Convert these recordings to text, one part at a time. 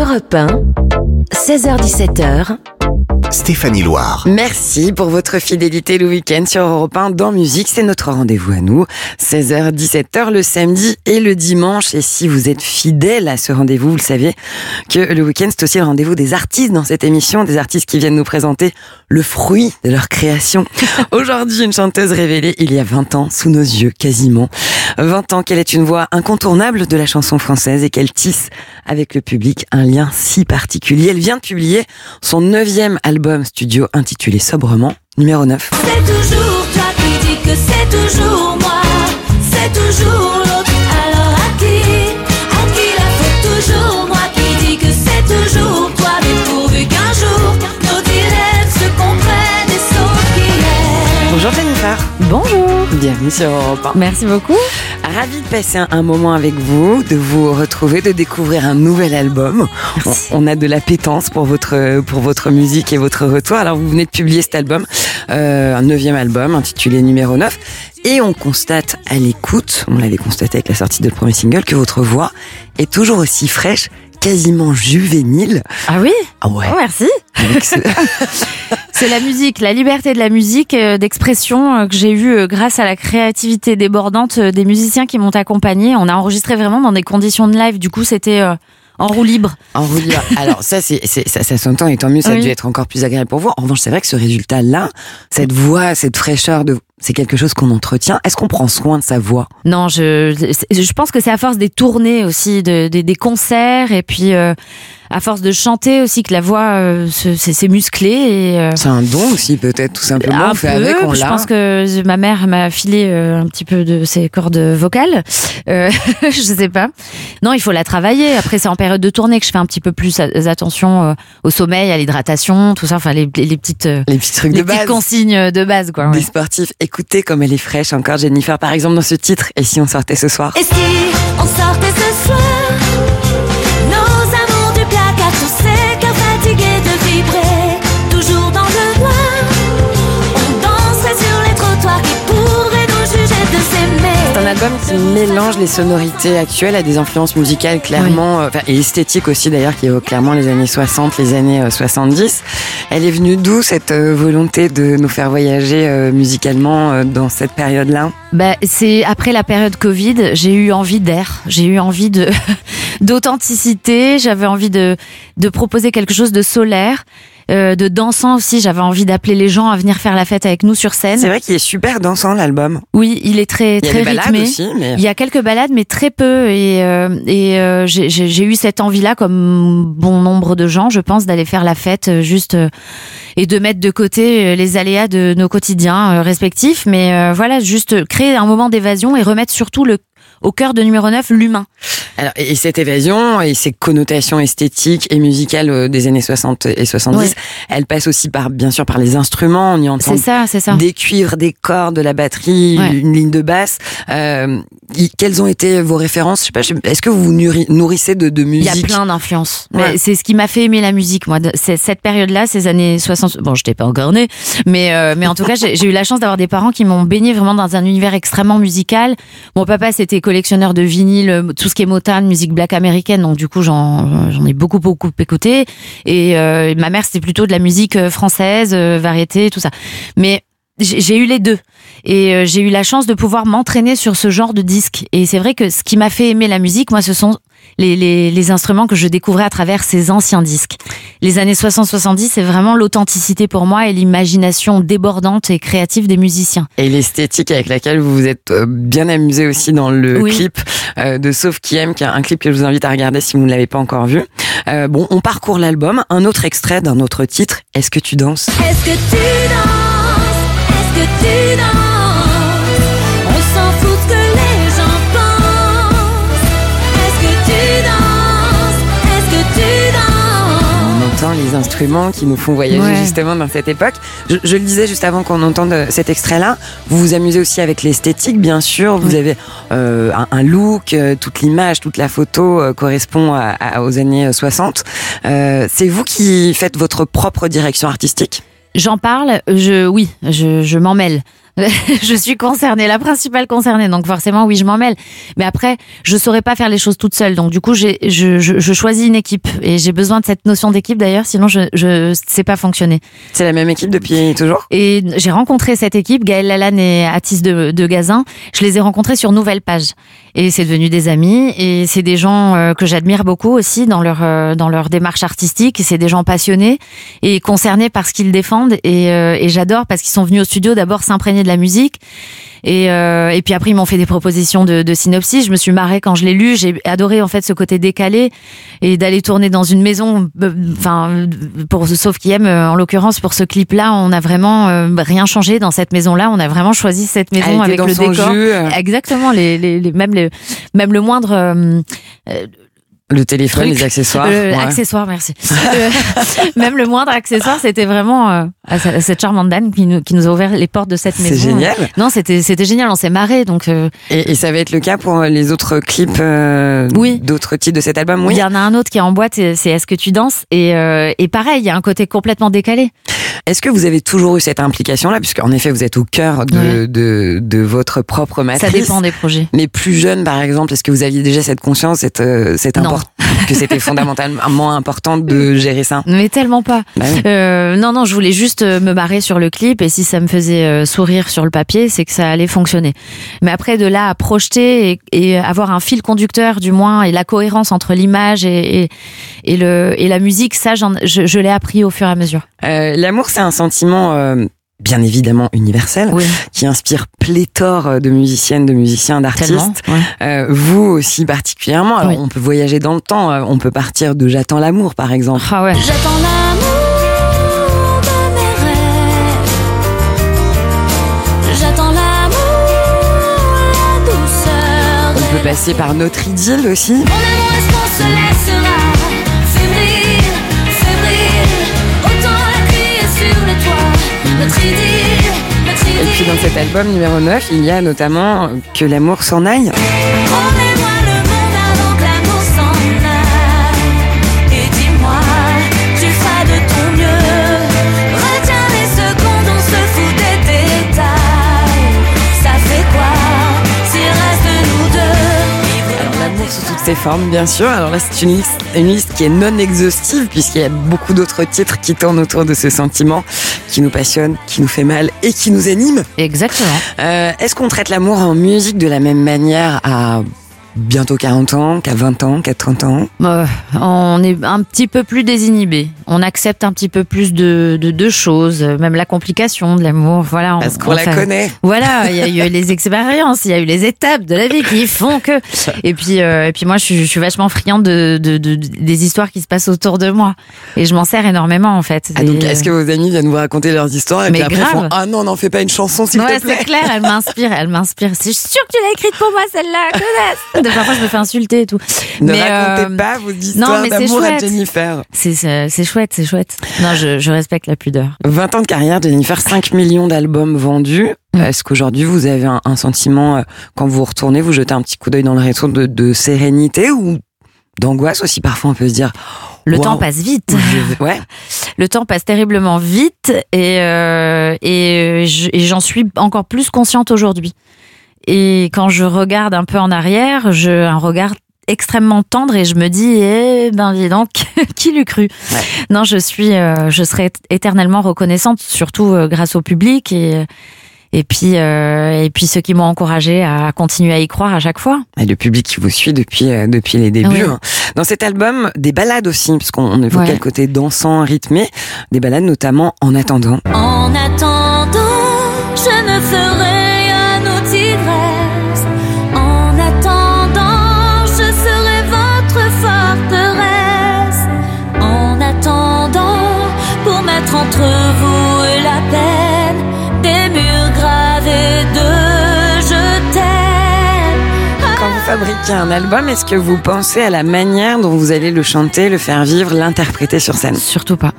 Europe 1, 16h17h, Stéphanie Loire. Merci pour votre fidélité le week-end sur Europe 1 dans musique. C'est notre rendez-vous à nous. 16h, 17h le samedi et le dimanche. Et si vous êtes fidèle à ce rendez-vous, vous le savez que le week-end c'est aussi le rendez-vous des artistes dans cette émission. Des artistes qui viennent nous présenter le fruit de leur création. Aujourd'hui, une chanteuse révélée il y a 20 ans sous nos yeux quasiment. 20 ans qu'elle est une voix incontournable de la chanson française et qu'elle tisse avec le public un lien si particulier? Elle vient de publier son neuvième album studio intitulé sobrement, numéro 9. C'est toujours toi qui dis que c'est toujours moi, c'est toujours l'autre. Alors à qui, à qui la faute? Toujours moi qui dis que c'est toujours toi, mais pourvu qu'un jour nos dilemmes se comprennent et sauf qui est. Bonjour Jennifer. bonjour. Bienvenue sur Europe 1. Merci beaucoup. Ravi de passer un, un moment avec vous, de vous retrouver, de découvrir un nouvel album. On, on a de l'appétence pour votre pour votre musique et votre retour. Alors vous venez de publier cet album, euh, un neuvième album intitulé Numéro 9, et on constate à l'écoute, on l'avait constaté avec la sortie de le premier single, que votre voix est toujours aussi fraîche, quasiment juvénile. Ah oui Ah ouais. Oh, merci. C'est la musique, la liberté de la musique, euh, d'expression euh, que j'ai eue euh, grâce à la créativité débordante des musiciens qui m'ont accompagné. On a enregistré vraiment dans des conditions de live. Du coup, c'était en roue libre. En roue libre. Alors ça, c'est, ça, ça s'entend et tant mieux, ça a dû être encore plus agréable pour vous. En revanche, c'est vrai que ce résultat-là, cette voix, cette fraîcheur, de, c'est quelque chose qu'on entretient. Est-ce qu'on prend soin de sa voix? Non, je, je pense que c'est à force des tournées aussi, de, des- des concerts, et puis euh, à force de chanter aussi que la voix euh, se- s'est musclée. Et, euh, C'est un don aussi, peut-être, tout simplement. un on fait peu, avec, on je pense que ma mère m'a filé euh, un petit peu de ses cordes vocales. Euh, je sais pas. Non, il faut la travailler. Après, c'est en période de tournée que je fais un petit peu plus attention euh, au sommeil, à l'hydratation, tout ça. Enfin, les, les, petites, Les petits trucs les de petites base. consignes de base, quoi. ouais. Des sportifs, écoutez comme elle est fraîche encore, Jennifer, par exemple, dans ce titre. Et si on sortait ce soir? Et si on sortait ce soir, mélange les sonorités actuelles à des influences musicales clairement, euh, et esthétiques aussi d'ailleurs, qui évoquent clairement les années 60, les années euh, 70. Elle est venue d'où cette euh, volonté de nous faire voyager euh, musicalement euh, dans cette période-là? Bah, c'est après la période Covid, j'ai eu envie d'air, j'ai eu envie de d'authenticité, j'avais envie de de proposer quelque chose de solaire, euh, de dansant aussi. J'avais envie d'appeler les gens à venir faire la fête avec nous sur C'est scène. vrai qu'il est super dansant l'album. Oui, il est très Il y a très des balades rythmé. aussi, mais Il y a quelques balades, mais très peu. Et, euh, et euh, j'ai- eu cette envie-là, comme bon nombre de gens, je pense, d'aller faire la fête euh, juste euh, et de mettre de côté euh, les aléas de nos quotidiens respectifs. Mais euh, voilà, juste créer un moment d'évasion et remettre surtout le au cœur de numéro 9 l'humain. Alors, et et cette évasion et ces connotations esthétiques et musicales euh, des années 60 et 70, Ouais. elle passe aussi par, bien sûr, par les instruments. On y entend C'est ça, c'est ça. des cuivres, des cordes, de la batterie, Ouais. une ligne de basse. Euh, quelles ont été vos références? Je sais pas. Est-ce que vous vous nourri- nourrissez de, de Il musique y a plein d'influences. Ouais. C'est ce qui m'a fait aimer la musique, moi. cette période-là, ces années 60. Bon, je n'étais pas encore née, mais euh, mais en tout cas, j'ai j'ai eu la chance d'avoir des parents qui m'ont baigné vraiment dans un univers extrêmement musical. Mon papa, c'était collectionneur de vinyle, tout ce qui est Motown, musique black américaine, donc du coup, j'en ai beaucoup beaucoup écouté. Et euh, ma mère, c'était plutôt de la musique euh, française, euh, variété, tout ça. Mais j'ai eu les deux et j'ai eu la chance de pouvoir m'entraîner sur ce genre de disque et c'est vrai que ce qui m'a fait aimer la musique moi ce sont les, les, les instruments que je découvrais à travers ces anciens disques. Les années 60-70, c'est vraiment l'authenticité pour moi et l'imagination débordante et créative des musiciens. et l'esthétique avec laquelle vous vous êtes euh, bien amusé aussi dans le Oui. clip euh, de Sauf qui aime, qui est un clip que je vous invite à regarder si vous ne l'avez pas encore vu. Euh, bon, on parcourt l'album. Un autre extrait d'un autre titre. Est-ce que tu danses? Est-ce que tu danses? Est-ce que tu danses? Instruments qui nous font voyager Ouais. justement dans cette époque. Je, je le disais juste avant qu'on entende cet extrait-là, vous vous amusez aussi avec l'esthétique, bien sûr. Vous avez euh, un, un look, euh, toute l'image, toute la photo euh, correspond à- à- aux années 60. Euh, C'est vous qui faites votre propre direction artistique? J'en parle, je oui, je, je m'en mêle. je suis concernée, la principale concernée, donc forcément oui, je m'en mêle. Mais après, je saurais pas faire les choses toute seule, donc du coup, j'ai, je, je, je choisis une équipe et j'ai besoin de cette notion d'équipe d'ailleurs, sinon je, je sais pas fonctionner. C'est la même équipe depuis toujours? Et j'ai rencontré cette équipe, Gaël Lalanne et Atis de, de Gazin. Je les ai rencontrés sur Nouvelle Page et c'est devenu des amis et c'est des gens euh, que j'admire beaucoup aussi dans leur euh, dans leur démarche artistique. C'est des gens passionnés et concernés par ce qu'ils défendent et, euh, et j'adore parce qu'ils sont venus au studio d'abord s'imprégner de la musique et, euh, et puis après ils m'ont fait des propositions de, de synopsis. Je me suis marrée quand je l'ai lu. J'ai adoré en fait ce côté décalé et d'aller tourner dans une maison. euh, Enfin, pour sauf qui aime en l'occurrence pour ce clip-là, on a vraiment euh, rien changé dans cette maison-là. On a vraiment choisi cette maison avec le décor. euh. Exactement, les, les, les- même, le, même le moindre euh, Le téléphone, Truc. les accessoires. euh, ouais. accessoire, merci. Euh, même le moindre accessoire, c'était vraiment euh, à cette charmante dame qui nous, qui nous a ouvert les portes de cette C'est maison. génial. Non, c'était c'était génial, on s'est marré. Donc euh, Et, et ça va être le cas pour les autres clips euh, Oui. d'autres titres de cet album, il oui. y en a un autre qui est en boîte, c'est c'est Est-ce que tu danses? Et, euh, et pareil, il y a un côté complètement décalé. Est-ce que vous avez toujours eu cette implication-là, puisqu'en effet vous êtes au cœur de, Ouais. de, de votre propre matrice Ça dépend des projets. Mais plus jeune, par exemple, est-ce que vous aviez déjà cette conscience, cette, euh, cette import- que c'était fondamentalement important de gérer ça? Mais tellement pas. Bah oui. Euh, non, non, je voulais juste euh, me barrer sur le clip et si ça me faisait euh, sourire sur le papier, c'est que ça allait fonctionner. Mais après, de là à projeter et, et avoir un fil conducteur, du moins, et la cohérence entre l'image et, et, et le, et la musique, ça, je, je l'ai appris au fur et à mesure. Euh, L'amour, c'est un sentiment euh, bien évidemment universel Oui, qui inspire pléthore de musiciennes, de musiciens, d'artistes. ouais. Euh, vous aussi particulièrement. Alors, Oui. on peut voyager dans le temps. euh, On peut partir de J'attends l'amour, par exemple. Ah ouais. J'attends l'amour de mes rêves. J'attends l'amour, la douceur. On peut passer par notre idylle aussi. Mon amour, Et puis dans cet album numéro 9, il y a notamment euh, Que l'amour s'en aille. Ses formes, bien sûr. Alors là, c'est une liste, une liste qui est non exhaustive puisqu'il y a beaucoup d'autres titres qui tournent autour de ce sentiment qui nous passionne, qui nous fait mal et qui nous anime. Exactement. Euh, Est-ce qu'on traite l'amour en musique de la même manière à bientôt 40 ans, qu'à 20 ans, qu'à 30 ans Euh, on est un petit peu plus désinhibé. On accepte un petit peu plus de, de, de choses, euh, même la complication de l'amour. Voilà. on- Parce qu'on on la connaît. Voilà, il y a eu les expériences, il y a eu les étapes de la vie qui font que. Et puis, euh, et puis moi, je suis, je suis vachement friande de, de, de- des histoires qui se passent autour de moi, et je m'en sers énormément en fait. Ah, donc est-ce que vos amis viennent vous raconter leurs histoires et Mais puis après grave. font Ah non, n'en fais pas une chanson s'il Ouais, te plaît c'est clair, elle m'inspire, elle m'inspire. C'est sûr que tu l'as écrite pour moi celle-là, connasse. De parfois je me fais insulter et tout. Ne Mais, racontez euh, pas vos histoires d'amour à. Jennifer. C'est chouette, c'est chouette. Non, je, je respecte la pudeur. 20 ans de carrière, Jennifer, 5 millions d'albums vendus. Mm. Est-ce qu'aujourd'hui vous avez un, un sentiment, euh, quand vous retournez, vous jetez un petit coup d'œil dans le rétro de, de sérénité ou d'angoisse aussi Parfois on peut se dire. Le Wow. temps passe vite. Ouais. Le temps passe terriblement vite et, euh, je- et j'en suis encore plus consciente aujourd'hui. Et quand je regarde un peu en arrière, je un regard extrêmement tendre et je me dis eh ben dis donc qui l'eût cru? Ouais. non je suis euh, je serai éternellement reconnaissante surtout euh, grâce au public et et puis euh, et puis ceux qui m'ont encouragé à continuer à y croire à chaque fois Et le public qui vous suit depuis, euh, depuis les débuts. Oui. hein. Dans cet album, des balades aussi, puisqu'on on évoquait Ouais. le côté dansant, rythmé. Des balades notamment en attendant. En attendant, je ne ferai Fabriquez un album, est-ce que vous pensez à la manière dont vous allez le chanter, le faire vivre, l'interpréter sur scène? Surtout pas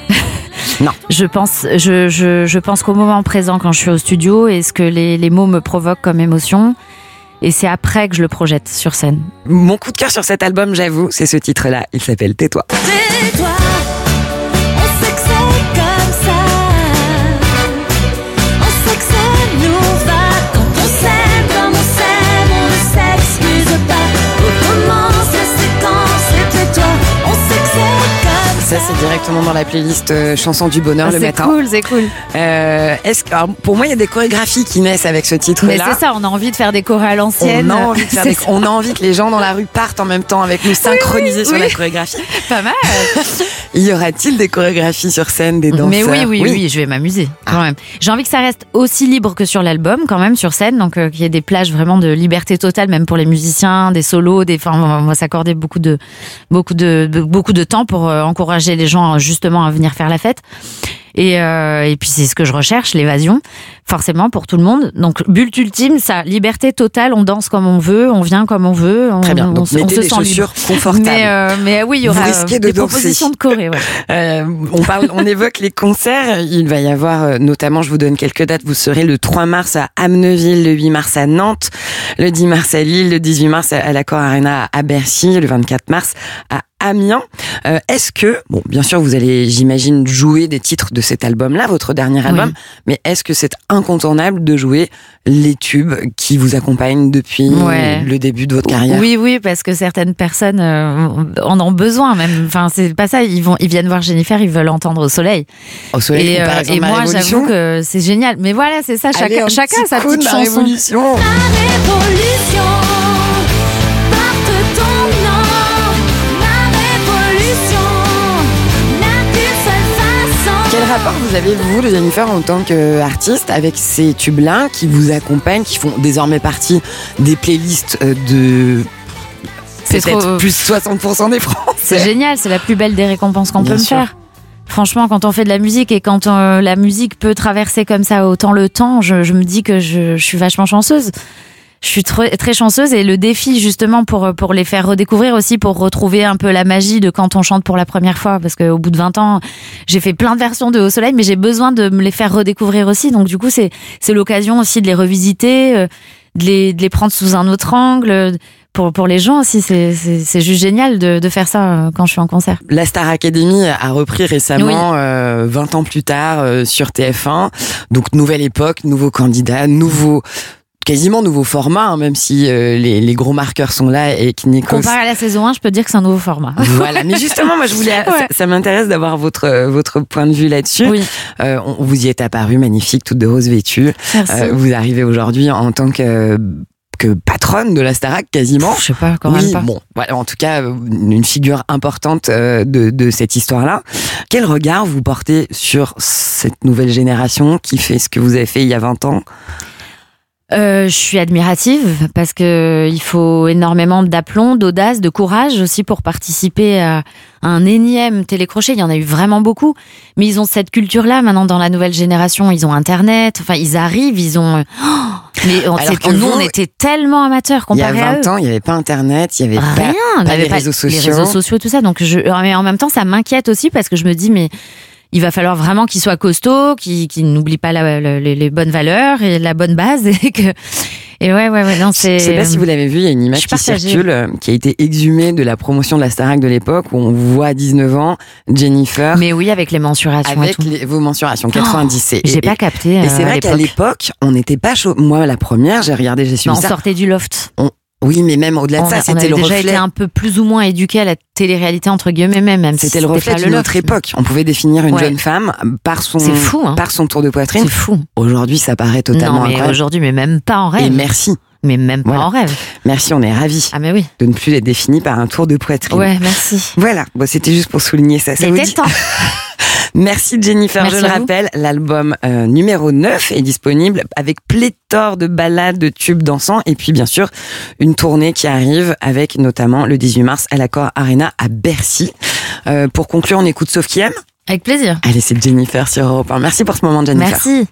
Non. je pense je, je, je pense qu'au moment présent quand je suis au studio et ce que les, les mots me provoquent comme émotion? Et c'est après que je le projette sur scène Mon coup de cœur sur cet album, j'avoue, c'est ce titre-là. Il s'appelle Tais-toi. Tais-toi, on sait que c'est comme ça. Ça, c'est directement dans la playlist euh, Chansons du bonheur Ah, le c'est matin. cool, c'est cool. Euh, est-ce que, alors, pour moi, il y a des chorégraphies qui naissent avec ce Mais titre-là. c'est ça, on a envie de faire des chorales à l'ancienne. On a, envie de faire C'est des- ça. on a envie que les gens dans la rue partent en même temps avec nous, synchronisés sur oui. la chorégraphie. pas mal. Y aura-t-il des chorégraphies sur scène, des danseurs Mais oui, oui, oui, je vais m'amuser quand même. J'ai envie que ça reste aussi libre que sur l'album, quand même, sur scène. Donc, euh, qu'il y ait des plages vraiment de liberté totale, même pour les musiciens, des solos, des. Enfin, on va s'accorder beaucoup de, beaucoup de, de- beaucoup de temps pour euh, encourager les gens justement à venir faire la fête. Et, euh, et puis c'est ce que je recherche, l'évasion, forcément pour tout le monde. Donc but ultime, ça, liberté totale, on danse comme on veut, on vient comme on veut, on, Très bien. on, Donc, se- on mettez se des sent chaussures libre. confortables. Mais, euh, mais oui, il y aura risquez euh, de des danser. propositions de. Ouais. Euh, on parle, on évoque les concerts. Il va y avoir, notamment, je vous donne quelques dates. Vous serez le 3 mars à Amneville, le 8 mars à Nantes, le 10 mars à Lille, le 18 mars à l'Accor Arena à Bercy, le 24 mars à Amiens. Euh, est-ce que, bon, bien sûr, vous allez, j'imagine, jouer des titres de cet album-là, votre dernier album, mais est-ce que c'est incontournable de jouer les tubes qui vous accompagnent depuis Ouais. le début de votre carrière? Oui, oui, parce que certaines personnes euh, en ont besoin même. Enfin, c'est pas ça. Ils vont, ils viennent voir Jennifer, ils veulent entendre au soleil. Au soleil, et ou par euh, exemple, et moi, j'avoue que c'est génial. Mais voilà, c'est ça. Allez, Chacun, un chacun sa de petite Ma chanson. Révolution. La révolution rapport vous avez, vous, Jennifer, en tant qu'artiste, avec ces tubes-là qui vous accompagnent, qui font désormais partie des playlists euh, de peut-être trop- plus 60% des Français C'est génial. C'est la plus belle des récompenses qu'on peut me faire. Franchement, quand on fait de la musique et quand euh, la musique peut traverser comme ça autant le temps, je, je me dis que je, je suis vachement chanceuse. Je suis très, très chanceuse et le défi justement pour pour les faire redécouvrir aussi pour retrouver un peu la magie de quand on chante pour la première fois parce qu'au bout de 20 ans j'ai fait plein de versions de Au Soleil mais j'ai besoin de me les faire redécouvrir aussi donc du coup c'est c'est l'occasion aussi de les revisiter euh, de les de les prendre sous un autre angle pour pour les gens aussi c'est juste génial de de faire ça euh, quand je suis en concert. La Star Academy a repris récemment, euh, 20 ans plus tard, euh, sur TF1. Donc, nouvelle époque, nouveaux candidats, nouveau quasiment nouveau format, hein, même si euh, les, les gros marqueurs sont là et qui Nikos Comparé à la saison 1, je peux dire que c'est un nouveau format. Voilà, mais justement, moi je voulais, ça, Ouais. ça m'intéresse d'avoir votre euh, votre point de vue là-dessus. Oui, Euh, on, vous y êtes apparu magnifique, toute de rose vêtue. merci. Euh, vous arrivez aujourd'hui en tant que que patronne de la Starac quasiment. je sais pas quand même oui, pas. bon, voilà, en tout cas, une figure importante de, de cette histoire-là. Quel regard vous portez sur cette nouvelle génération qui fait ce que vous avez fait il y a 20 ans? Euh, je suis admirative parce que il faut énormément d'aplomb, d'audace, de courage aussi pour participer à un énième télécrochet. Il y en a eu vraiment beaucoup, mais ils ont cette culture-là maintenant dans la nouvelle génération. Ils ont Internet, enfin ils arrivent, ils ont. Oh mais on, Alors que nous, vous, on était tellement amateurs Il y a comparé à eux. 20 ans, il n'y avait pas Internet, il n'y avait Rien, pas, pas les réseaux sociaux. Les réseaux sociaux, tout ça. Donc, je, mais en même temps, ça m'inquiète aussi parce que je me dis, mais il va falloir vraiment qu'ils soient costauds, qu'ils qu'ils n'oublient pas la- la- les, les bonnes valeurs et la bonne base et que. Et ouais, ouais, ouais, non, Je c'est. sais pas si vous l'avez vu, il y a une image je qui partagée. circule, euh, qui a été exhumée de la promotion de la Starac de l'époque, où on voit à 19 ans Jennifer Mais oui, avec les mensurations et avec tout. les- vos mensurations 90. Et- J'ai pas capté. Et euh, c'est à vrai qu'à l'époque. on n'était pas chaud. Moi, la première, j'ai regardé, j'ai suivi on ça. sortait du loft. Oui, mais même au-delà de ça, c'était le déjà reflet. été un peu plus ou moins éduqués à la télé-réalité entre guillemets même, même si C'était le reflet d'une autre loft. époque. On pouvait définir une Ouais. jeune femme par son, fou, hein. par son tour de poitrine. C'est fou. Aujourd'hui, ça paraît totalement non, mais incroyable. aujourd'hui, mais même pas en rêve. Et merci. Mais même pas Voilà. en rêve. Merci, on est ravis Ah, mais oui. de ne plus être défini par un tour de poitrine. Ouais, merci. Voilà, bon, c'était juste pour souligner ça. ça vous C'était dit le temps. Merci Jennifer, Merci je le vous. rappelle, l'album euh, numéro 9 est disponible avec pléthore de ballades, de tubes dansants et puis bien sûr une tournée qui arrive avec notamment le 18 mars à l'Accor Arena à Bercy. Euh, pour conclure, on écoute Sauf qui aime Avec plaisir. Allez, c'est Jennifer sur Europe 1. Merci pour ce moment Jennifer. Merci.